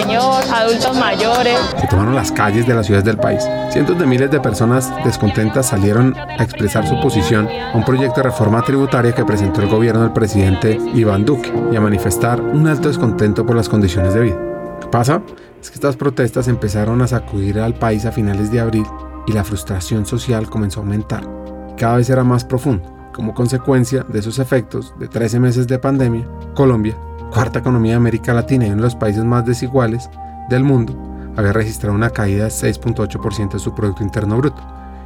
señor, adultos mayores.
Se tomaron las calles de las ciudades del país. Cientos de miles de personas descontentas salieron a expresar su posición a un proyecto de reforma tributaria que presentó el gobierno del presidente Iván Duque y a manifestar un alto descontento por las condiciones de vida. ¿Qué pasa? Es que estas protestas empezaron a sacudir al país a finales de abril y la frustración social comenzó a aumentar. Y cada vez era más profunda. Como consecuencia de esos efectos de 13 meses de pandemia, Colombia cuarta economía de América Latina y uno de los países más desiguales del mundo, había registrado una caída de 6.8% de su Producto Interno Bruto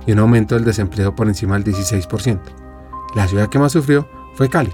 y un aumento del desempleo por encima del 16%. La ciudad que más sufrió fue Cali.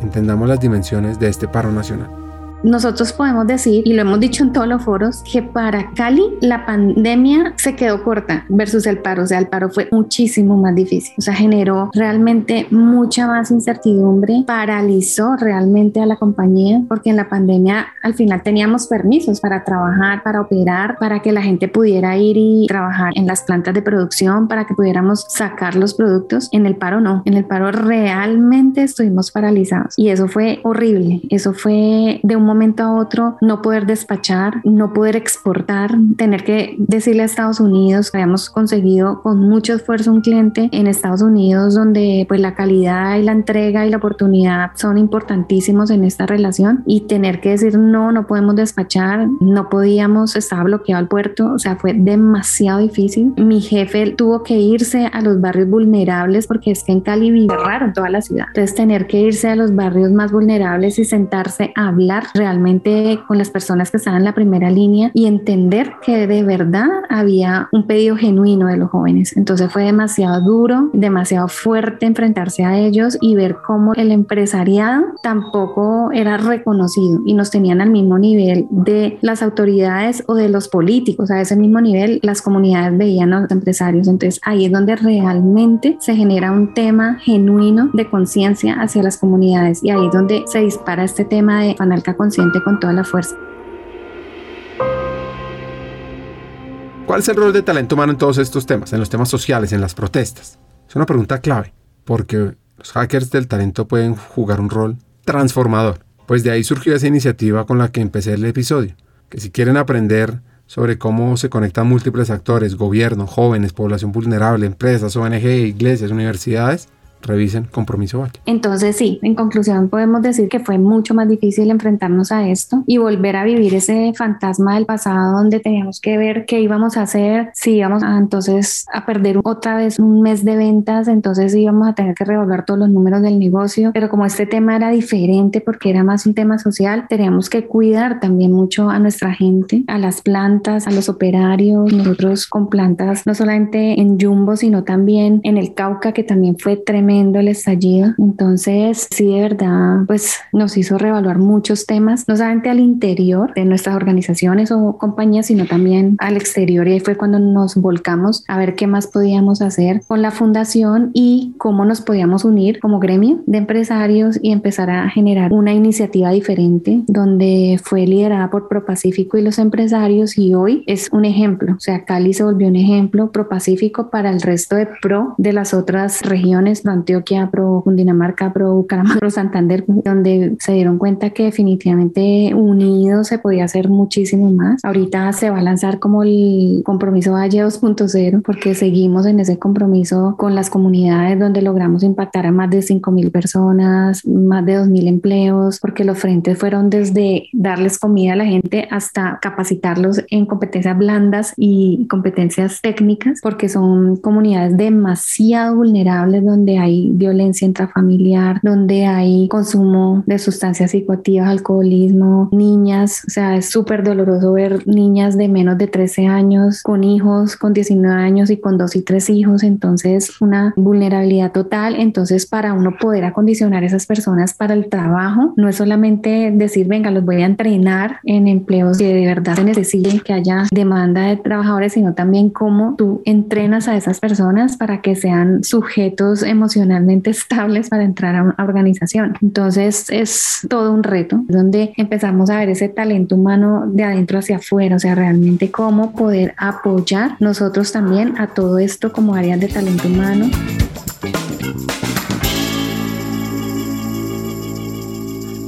Entendamos las dimensiones de este paro nacional.
Nosotros podemos decir, y lo hemos dicho en todos los foros, que para Cali la pandemia se quedó corta versus el paro. O sea, el paro fue muchísimo más difícil. O sea, generó realmente mucha más incertidumbre, paralizó realmente a la compañía, porque en la pandemia al final teníamos permisos para trabajar, para operar, para que la gente pudiera ir y trabajar en las plantas de producción, para que pudiéramos sacar los productos. En el paro no. En el paro realmente estuvimos paralizados. Y eso fue horrible. Eso fue de un momento a otro no poder despachar, no poder exportar, tener que decirle a Estados Unidos que habíamos conseguido con mucho esfuerzo un cliente en Estados Unidos donde pues la calidad y la entrega y la oportunidad son importantísimos en esta relación y tener que decir no, no podemos despachar, no podíamos, estaba bloqueado el puerto, o sea, fue demasiado difícil. Mi jefe tuvo que irse a los barrios vulnerables porque es que en Cali vive raro toda la ciudad. Entonces tener que irse a los barrios más vulnerables y sentarse a hablar realmente con las personas que estaban en la primera línea y entender que de verdad había un pedido genuino de los jóvenes. Entonces fue demasiado duro, demasiado fuerte enfrentarse a ellos y ver cómo el empresariado tampoco era reconocido y nos tenían al mismo nivel de las autoridades o de los políticos. A ese mismo nivel las comunidades veían a los empresarios. Entonces ahí es donde realmente se genera un tema genuino de conciencia hacia las comunidades y ahí es donde se dispara este tema de Fanalca consciente con toda la fuerza.
¿Cuál es el rol de talento humano en todos estos temas, en los temas sociales, en las protestas? Es una pregunta clave, porque los hackers del talento pueden jugar un rol transformador. Pues de ahí surgió esa iniciativa con la que empecé el episodio, que si quieren aprender sobre cómo se conectan múltiples actores, gobierno, jóvenes, población vulnerable, empresas, ONG, iglesias, universidades, revisen Compromiso.
Entonces sí, en conclusión podemos decir que fue mucho más difícil enfrentarnos a esto y volver a vivir ese fantasma del pasado donde teníamos que ver qué íbamos a hacer, si íbamos a entonces a perder otra vez un mes de ventas, entonces íbamos a tener que revolver todos los números del negocio, pero como este tema era diferente porque era más un tema social, teníamos que cuidar también mucho a nuestra gente, a las plantas, a los operarios, nosotros con plantas no solamente en Jumbo, sino también en el Cauca, que también fue tremendo el estallido. Entonces, sí, de verdad, pues nos hizo reevaluar muchos temas, no solamente al interior de nuestras organizaciones o compañías, sino también al exterior. Y ahí fue cuando nos volcamos a ver qué más podíamos hacer con la fundación y cómo nos podíamos unir como gremio de empresarios y empezar a generar una iniciativa diferente donde fue liderada por ProPacífico y los empresarios y hoy es un ejemplo. O sea, Cali se volvió un ejemplo ProPacífico para el resto de Pro de las otras regiones, Antioquia, pro Cundinamarca, pro Bucaramanga, Santander, donde se dieron cuenta que definitivamente unidos se podía hacer muchísimo más. Ahorita se va a lanzar como el compromiso Valle 2.0 porque seguimos en ese compromiso con las comunidades donde logramos impactar a más de 5 mil personas, más de 2 mil empleos, porque los frentes fueron desde darles comida a la gente hasta capacitarlos en competencias blandas y competencias técnicas, porque son comunidades demasiado vulnerables donde hay hay violencia intrafamiliar, donde hay consumo de sustancias psicoactivas, alcoholismo, niñas, o sea, es súper doloroso ver niñas de menos de 13 años con hijos, con 19 años y con dos y tres hijos, entonces una vulnerabilidad total, entonces para uno poder acondicionar a esas personas para el trabajo, no es solamente decir, venga, los voy a entrenar en empleos que de verdad se necesiten, que haya demanda de trabajadores, sino también cómo tú entrenas a esas personas para que sean sujetos emocionales emocionalmente estables para entrar a una organización. Entonces es todo un reto donde empezamos a ver ese talento humano de adentro hacia afuera, o sea, realmente cómo poder apoyar nosotros también a todo esto como áreas de talento humano.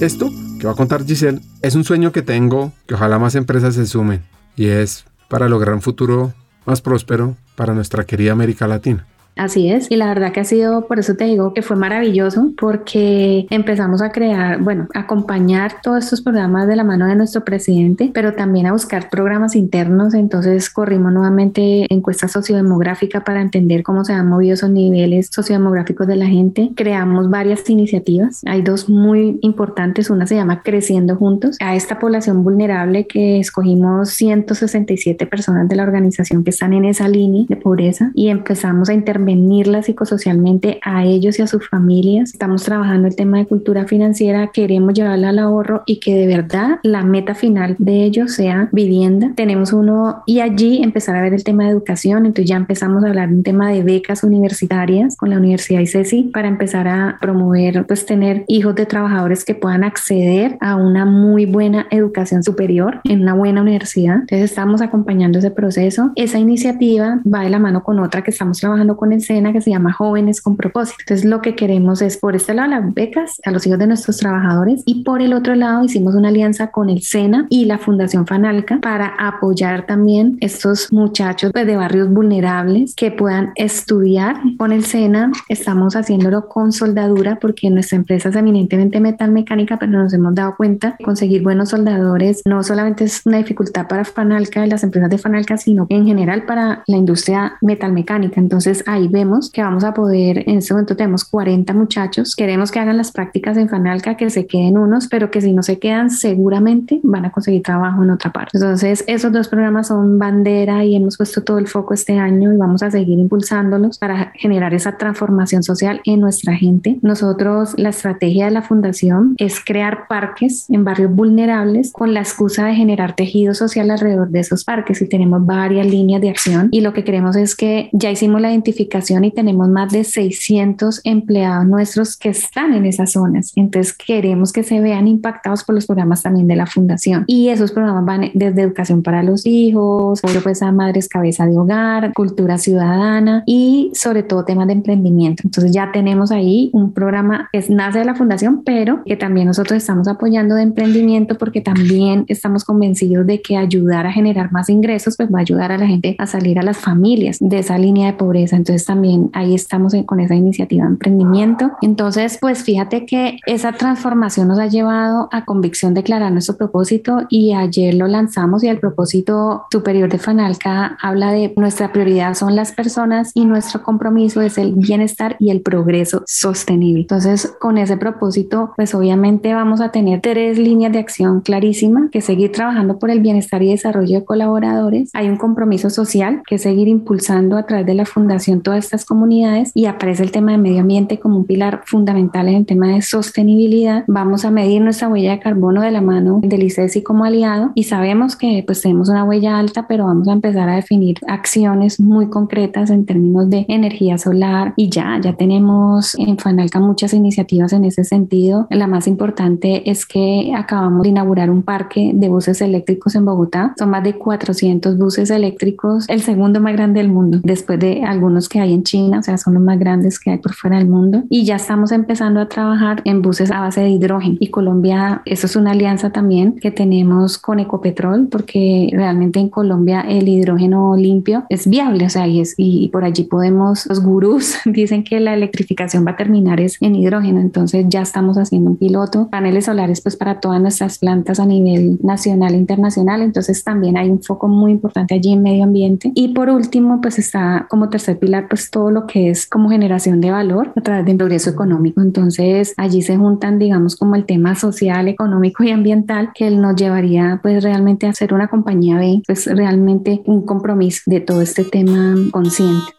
Esto que va a contar Giselle es un sueño que tengo, que ojalá más empresas se sumen, y es para lograr un futuro más próspero para nuestra querida América Latina.
Así es, y la verdad que ha sido, por eso te digo que fue maravilloso, porque empezamos a crear, bueno, acompañar todos estos programas de la mano de nuestro presidente, pero también a buscar programas internos. Entonces corrimos nuevamente encuesta sociodemográfica para entender cómo se han movido esos niveles sociodemográficos de la gente. Creamos varias iniciativas. Hay dos muy importantes. Una se llama Creciendo Juntos. A esta población vulnerable que escogimos 167 personas de la organización que están en esa línea de pobreza y empezamos a intervenir
intervenirlas psicosocialmente a ellos y a sus familias. Estamos trabajando el tema de cultura financiera, queremos llevarla al ahorro y que de verdad la meta final de ellos sea vivienda. Tenemos uno y allí empezar a ver el tema de educación, entonces ya empezamos a hablar de un tema de becas universitarias con la Universidad ICESI para empezar a promover, pues tener hijos de trabajadores que puedan acceder a una muy buena educación superior en una buena universidad. Entonces estamos acompañando ese proceso. Esa iniciativa va de la mano con otra que estamos trabajando con el SENA que se llama Jóvenes con Propósito. Entonces lo que queremos es por este lado las becas a los hijos de nuestros trabajadores y por el otro lado hicimos una alianza con el SENA y la Fundación Fanalca para apoyar también estos muchachos pues, de barrios vulnerables que puedan estudiar con el SENA. Estamos haciéndolo con soldadura porque nuestra empresa es eminentemente metal mecánica, pero nos hemos dado cuenta que conseguir buenos soldadores no solamente es una dificultad para Fanalca y las empresas de Fanalca, sino en general para la industria metalmecánica. Entonces ahí vemos que vamos a poder, en este momento tenemos 40 muchachos, queremos que hagan las prácticas en Fanalca, que se queden unos, pero que si no se quedan seguramente van a conseguir trabajo en otra parte. Entonces esos dos programas son bandera y hemos puesto todo el foco este año y vamos a seguir impulsándolos para generar esa transformación social en nuestra gente. Nosotros, la estrategia de la fundación es crear parques en barrios vulnerables con la excusa de generar tejido social alrededor de esos parques y tenemos varias líneas de acción y lo que queremos es que ya hicimos la identificación y tenemos más de 600 empleados nuestros que están en esas zonas. Entonces queremos que se vean impactados por los programas también de la fundación y esos programas van desde educación para los hijos, pues a madres cabeza de hogar, cultura ciudadana y sobre todo temas de emprendimiento. Entonces ya tenemos ahí un programa que nace de la fundación, pero que también nosotros estamos apoyando de emprendimiento porque también estamos convencidos de que ayudar a generar más ingresos pues va a ayudar a la gente a salir a las familias de esa línea de pobreza. Entonces también ahí estamos con esa iniciativa de emprendimiento. Entonces pues fíjate que esa transformación nos ha llevado a convicción declarar nuestro propósito y ayer lo lanzamos y el propósito superior de Fanalca habla de nuestra prioridad son las personas y nuestro compromiso es el bienestar y el progreso sostenible. Entonces con ese propósito pues obviamente vamos a tener tres líneas de acción clarísima que seguir trabajando por el bienestar y desarrollo de colaboradores. Hay un compromiso social que seguir impulsando a través de la fundación todas estas comunidades y aparece el tema de medio ambiente como un pilar fundamental en el tema de sostenibilidad. Vamos a medir nuestra huella de carbono de la mano del ICESI como aliado y sabemos que pues tenemos una huella alta, pero vamos a empezar a definir acciones muy concretas en términos de energía solar y ya, ya tenemos en Fanalca muchas iniciativas en ese sentido. La más importante es que acabamos de inaugurar un parque de buses eléctricos en Bogotá. Son más de 400 buses eléctricos, el segundo más grande del mundo, después de algunos que hay en China, o sea, son los más grandes que hay por fuera del mundo. Y ya estamos empezando a trabajar en buses a base de hidrógeno. Y Colombia, eso es una alianza también que tenemos con Ecopetrol, porque realmente en Colombia el hidrógeno limpio es viable, o sea, y, es, y por allí podemos, los gurús dicen que la electrificación va a terminar es en hidrógeno, entonces ya estamos haciendo un piloto, paneles solares pues para todas nuestras plantas a nivel nacional e internacional, entonces también hay un foco muy importante allí en medio ambiente. Y por último, pues está como tercer pilar pues todo lo que es como generación de valor a través del progreso económico, entonces allí se juntan digamos como el tema social, económico y ambiental que nos llevaría pues realmente a ser una compañía B, pues realmente un compromiso de todo este tema consciente.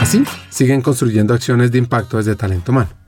Así, siguen construyendo acciones de impacto desde talento humano.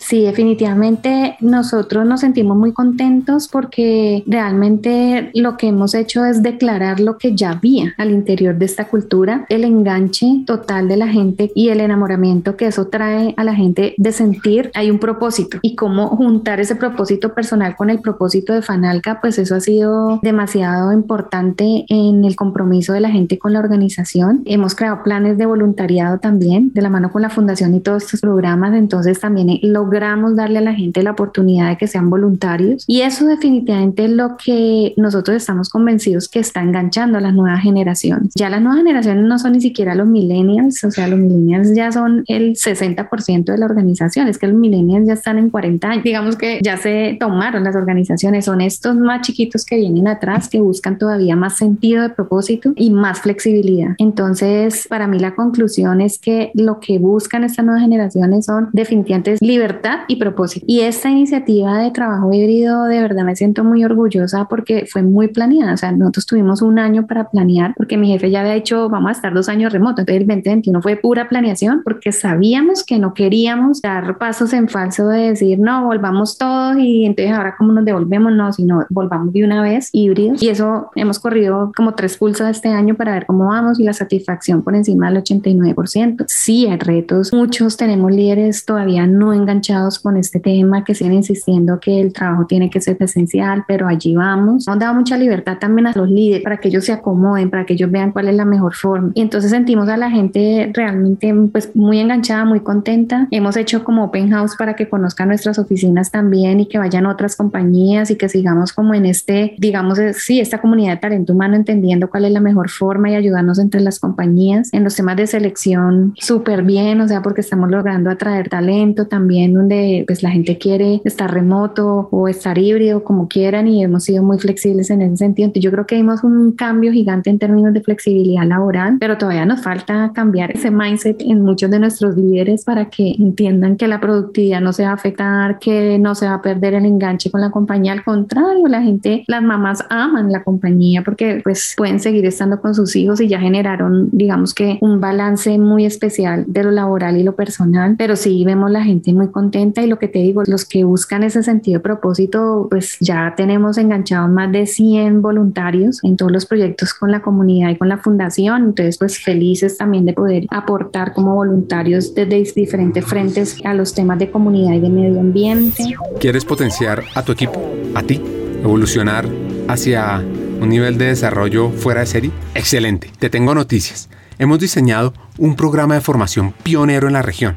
Sí, definitivamente nosotros nos sentimos muy contentos porque realmente lo que hemos hecho es declarar lo que ya había al interior de esta cultura, el enganche total de la gente y el enamoramiento que eso trae a la gente de sentir hay un propósito y cómo juntar ese propósito personal con el propósito de Fanalca, pues eso ha sido demasiado importante en el compromiso de la gente con la organización. Hemos creado planes de voluntariado también de la mano con la fundación y todos estos programas, entonces también lo logramos darle a la gente la oportunidad de que sean voluntarios. Y eso definitivamente es lo que nosotros estamos convencidos que está enganchando a las nuevas generaciones. Ya las nuevas generaciones no son ni siquiera los millennials, o sea, los millennials ya son el 60% de la organización, es que los millennials ya están en 40 años. Digamos que ya se tomaron las organizaciones, son estos más chiquitos que vienen atrás, que buscan todavía más sentido de propósito y más flexibilidad. Entonces, para mí la conclusión es que lo que buscan estas nuevas generaciones son definitivamente libertad libertad y propósito. Y esta iniciativa de trabajo híbrido, de verdad me siento muy orgullosa porque fue muy planeada. O sea, nosotros tuvimos un año para planear porque mi jefe ya había dicho, vamos a estar dos años remoto. Entonces el 2021 fue pura planeación porque sabíamos que no queríamos dar pasos en falso de decir, no, volvamos todos y entonces ahora cómo nos devolvemos, no, sino volvamos de una vez híbridos. Y eso hemos corrido como tres pulsos este año para ver cómo vamos y la satisfacción por encima del 89%. Sí, hay retos. Muchos tenemos líderes todavía no enganchados con este tema que siguen insistiendo que el trabajo tiene que ser esencial, pero allí vamos. Nos dado mucha libertad también a los líderes para que ellos se acomoden, para que ellos vean cuál es la mejor forma. Y entonces sentimos a la gente realmente pues muy enganchada, muy contenta. Hemos hecho como open house para que conozcan nuestras oficinas también y que vayan otras compañías y que sigamos como en este, digamos, eh, sí, esta comunidad de talento humano entendiendo cuál es la mejor forma y ayudarnos entre las compañías en los temas de selección súper bien, o sea, porque estamos logrando atraer talento también donde pues la gente quiere estar remoto o estar híbrido como quieran y hemos sido muy flexibles en ese sentido. Entonces yo creo que vimos un cambio gigante en términos de flexibilidad laboral, pero todavía nos falta cambiar ese mindset en muchos de nuestros líderes para que entiendan que la productividad no se va a afectar, que no se va a perder el enganche con la compañía. Al contrario, la gente, las mamás aman la compañía porque pues pueden seguir estando con sus hijos y ya generaron, digamos que un balance muy especial de lo laboral y lo personal, pero sí vemos la gente muy contenta y lo que te digo, los que buscan ese sentido de propósito, pues ya tenemos enganchados más de 100 voluntarios en todos los proyectos con la comunidad y con la fundación, entonces pues felices también de poder aportar como voluntarios desde diferentes frentes a los temas de comunidad y de medio ambiente.
¿Quieres potenciar a tu equipo, a ti, evolucionar hacia un nivel de desarrollo fuera de serie? Excelente, te tengo noticias. Hemos diseñado un programa de formación pionero en la región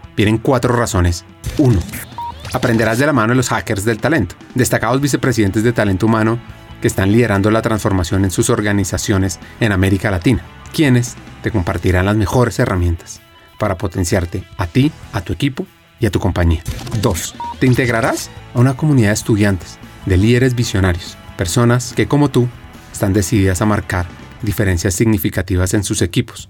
vienen cuatro razones. Uno, aprenderás de la mano de los hackers del talento, destacados vicepresidentes de talento humano que están liderando la transformación en sus organizaciones en América Latina, quienes te compartirán las mejores herramientas para potenciarte a ti, a tu equipo y a tu compañía. 2. Te integrarás a una comunidad de estudiantes, de líderes visionarios, personas que como tú están decididas a marcar diferencias significativas en sus equipos,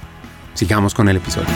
Sigamos con el episodio.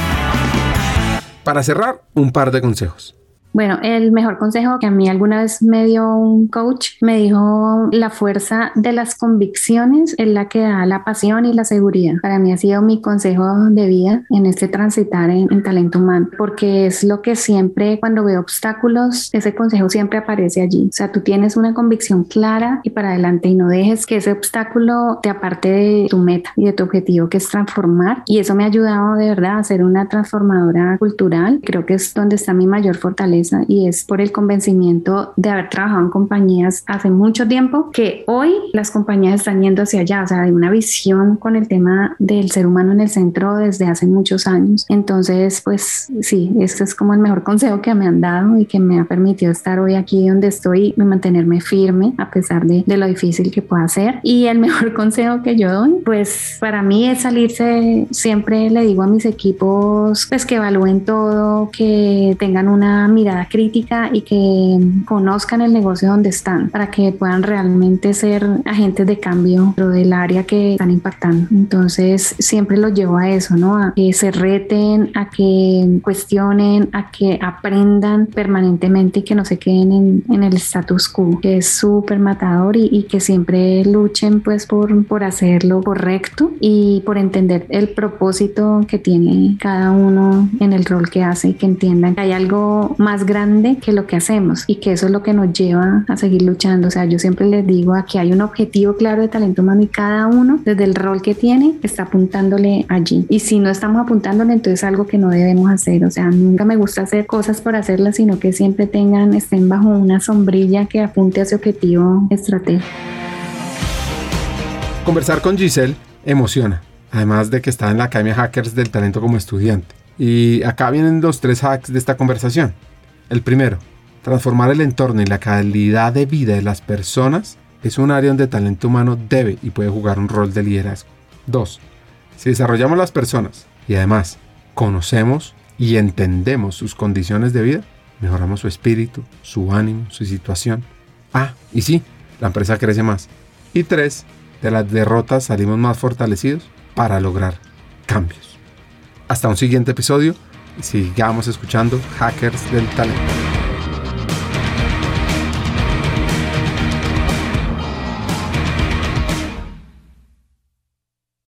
Para cerrar, un par de consejos.
Bueno, el mejor consejo que a mí alguna vez me dio un coach me dijo, la fuerza de las convicciones es la que da la pasión y la seguridad. Para mí ha sido mi consejo de vida en este transitar en, talento humano, porque es lo que siempre cuando veo obstáculos, ese consejo siempre aparece allí. O sea, tú tienes una convicción clara y para adelante y no dejes que ese obstáculo te aparte de tu meta y de tu objetivo que es transformar. Y eso me ha ayudado de verdad a ser una transformadora cultural. Creo que es donde está mi mayor fortaleza cabeza y es por el convencimiento de haber trabajado en compañías hace mucho tiempo que hoy las compañías están yendo hacia allá, o sea, hay una visión con el tema del ser humano en el centro desde hace muchos años. Entonces, pues sí, este es como el mejor consejo que me han dado y que me ha permitido estar hoy aquí donde estoy y mantenerme firme a pesar de, de lo difícil que pueda ser. Y el mejor consejo que yo doy, pues para mí es salirse, siempre le digo a mis equipos, pues que evalúen todo, que tengan una mirada crítica y que conozcan el negocio donde están para que puedan realmente ser agentes de cambio del área que están impactando. Entonces, siempre los llevo a eso, ¿no? A que se reten, a que cuestionen, a que aprendan permanentemente y que no se queden en, en el status quo, que es súper matador y, y, que siempre luchen pues por, por hacerlo correcto y por entender el propósito que tiene cada uno en el rol que hace y que entiendan que hay algo más grande que lo que hacemos y que eso es lo que nos lleva a seguir luchando. O sea, yo siempre les digo aquí hay un objetivo claro de talento humano y cada uno desde el rol que tiene está apuntándole allí. Y si no estamos apuntándole, entonces es algo que no debemos hacer. O sea, nunca me gusta hacer cosas por hacerlas, sino que siempre tengan, estén bajo una sombrilla que apunte a ese objetivo estratégico.
Conversar con Giselle emociona, además de que está en la Academia Hackers del Talento como estudiante. Y acá vienen los tres hacks de esta conversación. El primero, transformar el entorno y la calidad de vida de las personas es un área donde talento humano debe y puede jugar un rol de liderazgo. 2. Si desarrollamos las personas y además conocemos y entendemos sus condiciones de vida, mejoramos su espíritu, su ánimo, su situación. Ah, y sí, la empresa crece más. Y 3 de las derrotas salimos más fortalecidos para lograr cambios. Hasta un siguiente episodio sigamos escuchando Hackers del Talento.